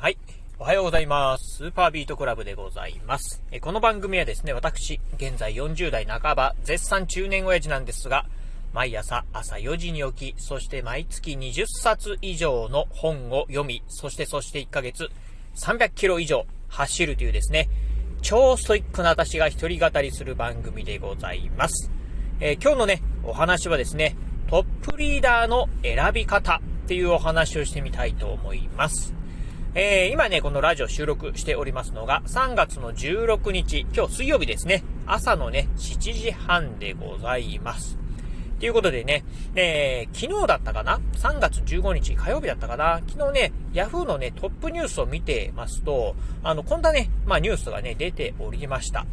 はい。おはようございます。スーパービートクラブでございます。えこの番組はですね、私、現在40代半ば、絶賛中年親父なんですが、毎朝朝4時に起き、そして毎月20冊以上の本を読み、そしてそして1ヶ月300キロ以上走るというですね、超ストイックな私が一人語りする番組でございます。えー、今日のね、お話はですね、トップリーダーの選び方っていうお話をしてみたいと思います。えー、今ね、このラジオ収録しておりますのが、3月の16日、今日水曜日ですね、朝のね、7時半でございます。ということでね、えー、昨日だったかな ?3 月15日火曜日だったかな？昨日ね、ヤフーのね、トップニュースを見てますと、あの、こんなね、まあニュースがね、出ておりました。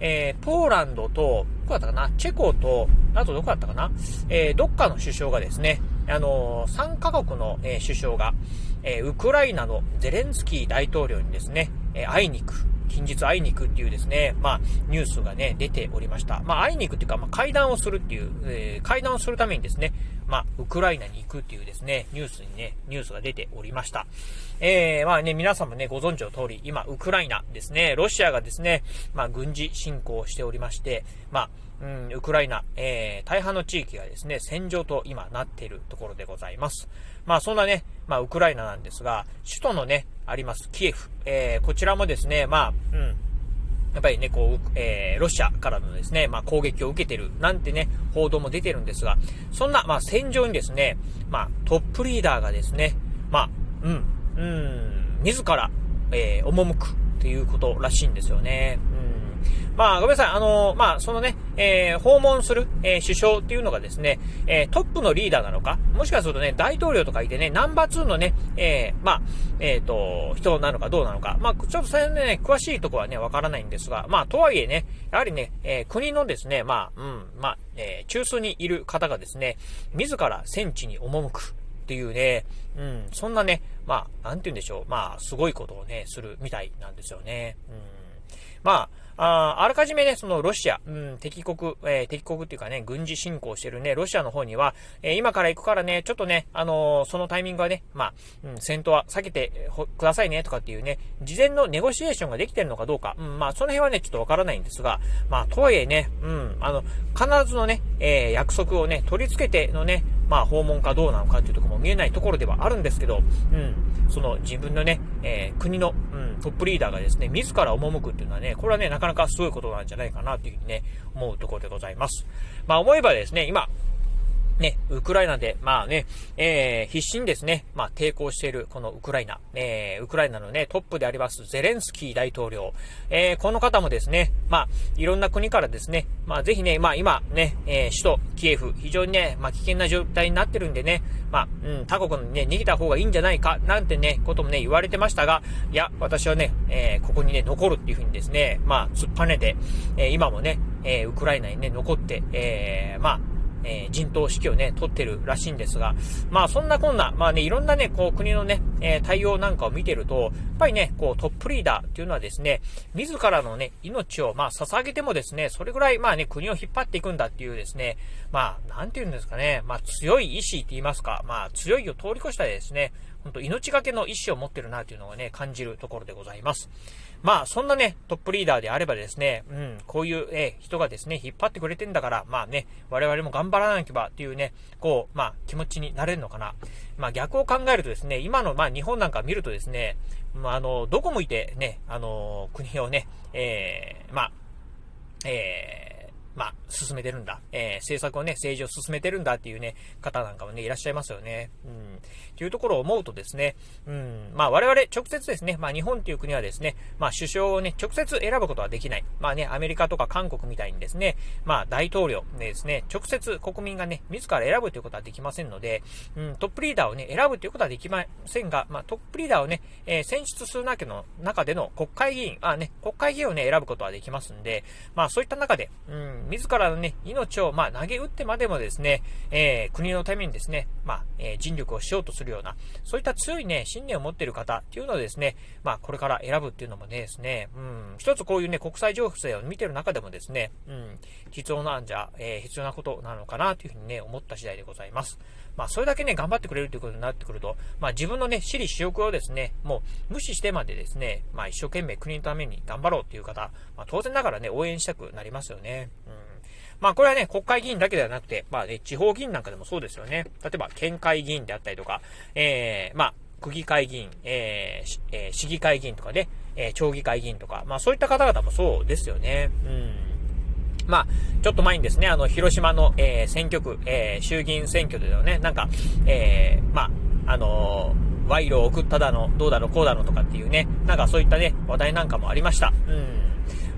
えー、ポーランドと、どこだったかな？チェコと、あとどこだったかな？えー、どっかの首相がですね、あのー、3カ国の、えー、首相が、え、ウクライナのゼレンスキー大統領にですね、えー、会いに行く。近日会いに行くっていうですね、まあ、ニュースがね、出ておりました。まあ、会いに行くっていうか、まあ、会談をするっていう、えー、会談をするためにですね、まあ、ウクライナに行くっていうですね、ニュースにね、ニュースが出ておりました。えー、まあね、皆さんもね、ご存知の通り、今、ウクライナですね、ロシアがですね、まあ、軍事侵攻しておりまして、まあ、うん、ウクライナ、えー、大半の地域がですね、戦場と今なっているところでございます。まあそんなね、まあウクライナなんですが、首都のね、ありますキエフ、えー、こちらもですね、まあ、うん、やっぱりね、こう、えー、ロシアからのですね、まあ、攻撃を受けてる、なんてね、報道も出てるんですが、そんな、まあ、戦場にですね、まあ、トップリーダーがですね、まあ、うん、うん、自ら、えー、赴くっていうことらしいんですよね。まあ、ごめんなさい。あのまあ、そのね、えー、訪問する、えー、首相っていうのがですね、え、トップのリーダーなのか、もしかするとね、大統領とかいてね、ナンバー2のね、えまあ、えっ、と、人なのかどうなのか、まあ、ちょっとそれね、詳しいとこはね、わからないんですが、まあ、とはいえね、やはりね、え国のですね、まあ、うん、まあ、え中枢にいる方がですね、自ら戦地に赴く。っていうね、うん、そんなね、まあ、なんて言うんでしょう、まあ、すごいことをね、するみたいなんですよね。うん、まあ、ああらかじめね、そのロシア、うん、敵国、えー、敵国っていうかね、軍事侵攻してるね、ロシアの方には、えー、今から行くからね、ちょっとね、あのー、そのタイミングはね、まあ、うん、戦闘は避けてくださいね、とかっていうね、事前のネゴシエーションができてるのかどうか、うん、まあ、その辺はね、ちょっとわからないんですが、まあ、とはいえね、うん、あの、必ずのね、えー、約束をね、取り付けてのね、まあ、訪問かどうなのかっていうところも見えないところではあるんですけど、うん、その自分のね、えー、国の、トップリーダーがですね、自ら赴くっていうのはね、これはね、なかなかすごいことなんじゃないかなっていうふうにね、思うところでございます。まあ思えばですね、今、ね、ウクライナで、まあね、えー、必死にですね、まあ抵抗しているこのウクライナ、えー、ウクライナのね、トップでありますゼレンスキー大統領、えー、この方もですね、まあ、いろんな国からですね、まあぜひね、まあ今ね、えー、首都キエフ、非常にね、まあ危険な状態になってるんでね、まあ、うん、他国にね、逃げた方がいいんじゃないか、なんてね、こともね、言われてましたが、いや、私はね、えー、ここにね、残るっていうふうにですね、まあ、突っぱねて、えー、今もね、えー、ウクライナにね、残って、えー、まあ、えー、陣頭指揮をね、取ってるらしいんですが、まあそんなこんな、まあね、いろんなね、こう国のね、えー、対応なんかを見てると、やっぱりね、こうトップリーダーっていうのはですね、自らのね、命をまあ捧げてもですね、それぐらいまあね、国を引っ張っていくんだっていうですね、まあ、なんて言うんですかね、まあ強い意志って言いますか、まあ強いを通り越したですね、本当命がけの意志を持ってるなというのをね、感じるところでございます。まあ、そんなね、トップリーダーであればですね、うん、こういう、えー、人がですね、引っ張ってくれてんだから、まあね、我々も頑張らなければっていうね、こう、まあ、気持ちになれるのかな。まあ、逆を考えるとですね、今の、まあ、日本なんか見るとですね、まあ、あの、どこ向いてね、あの、国をね、えー、まあ、えー、まあ、進めてるんだ。えー、政策をね、政治を進めてるんだっていうね、方なんかもね、いらっしゃいますよね。うん。っていうところを思うとですね、うん、まあ我々直接ですね、まあ日本っていう国はですね、まあ首相をね、直接選ぶことはできない。まあね、アメリカとか韓国みたいにですね、まあ大統領でですね、直接国民がね、自ら選ぶということはできませんので、うん、トップリーダーをね、選ぶということはできませんが、まあトップリーダーをね、えー、選出する中の中での国会議員、あね、国会議員をね、選ぶことはできますんで、まあそういった中で、うん、自らのね、命を、まあ、投げ打ってまでもですね、えー、国のためにですね、まあ、えー、尽力をしようとするような、そういった強いね、信念を持っている方っていうのをですね、まあ、これから選ぶっていうのもね、ですね、うん、一つこういうね、国際情勢を見てる中でもですね、うん、必要なんじゃ、えー、必要なことなのかなというふうにね、思った次第でございます。まあ、それだけね、頑張ってくれるということになってくると、まあ、自分のね、私利私欲をですね、もう無視してまでですね、まあ、一生懸命国のために頑張ろうっていう方、まあ、当然ながらね、応援したくなりますよね。うん。まあ、これはね、国会議員だけではなくて、まあね、地方議員なんかでもそうですよね。例えば、県会議員であったりとか、えー、まあ、区議会議員、えーえー、市議会議員とかね、えー、町議会議員とか、まあそういった方々もそうですよね。うん。まあ、ちょっと前にですね、あの、広島の、えー、選挙区、えー、衆議院選挙ではね、なんか、えー、まあ、あの、賄賂を送っただの、どうだの、こうだのとかっていうね、なんかそういったね、話題なんかもありました。うん。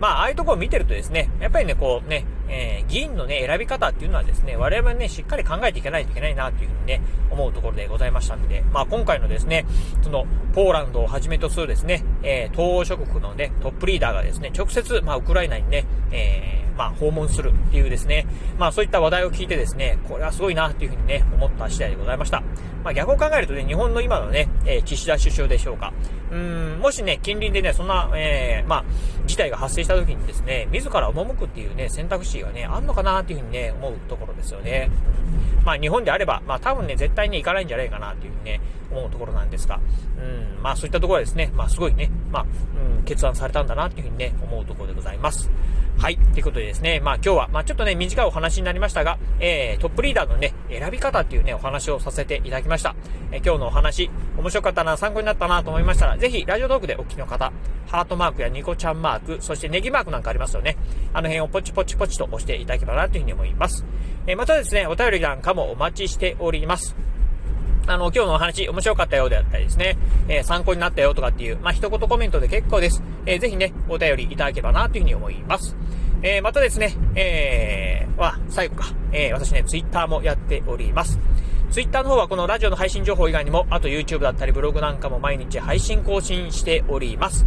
まあ、ああいうところを見てるとですね、やっぱりね、こうね、えー、議員のね、選び方っていうのはですね、我々ね、しっかり考えていかないといけないなっていうふうにね、思うところでございましたんで、まあ今回のですね、その、ポーランドをはじめとするですね、えー、東欧諸国のね、トップリーダーがですね、直接、まあウクライナにね、えー、まあ訪問するっていうですね、まあそういった話題を聞いてですね、これはすごいなっていうふうにね、思った次第でございました。まあ逆を考えるとね、日本の今のね、えー、岸田首相でしょうか。うん、もしね、近隣でね、そんな、えー、まあ、事態が発生した時にですね、自ら赴くっていうね、選択肢がね、あんのかなっていうふうにね、思うところですよね。まあ日本であれば、まあ多分ね、絶対に行かないんじゃないかなっていうふうにね、思うところなんですが、うん、まあそういったところはですね、まあすごいね、まあ、うん、決断されたんだなっていうふうにね、思うところでございます。はい。ということでですね、まあ今日は、まあちょっとね、短いお話になりましたが、えー、トップリーダーのね、選び方っていうね、お話をさせていただきました。えー、今日のお話、面白かったな、参考になったなと思いましたら、ぜひ、ラジオトークでお聞きの方、ハートマークやニコちゃんマーク、そしてネギマークなんかありますよね。あの辺をポチポチポチと押していただければなというふうに思います。えー、またですね、お便りなんかもお待ちしております。あの、今日のお話面白かったようであったりですね、えー、参考になったよとかっていう、まあ、一言コメントで結構です。えー、ぜひね、お便りいただければなというふうに思います。えー、またですね、えー、は、最後か、えー、私ね、ツイッターもやっております。ツイッターの方はこのラジオの配信情報以外にも、あと YouTube だったりブログなんかも毎日配信更新しております。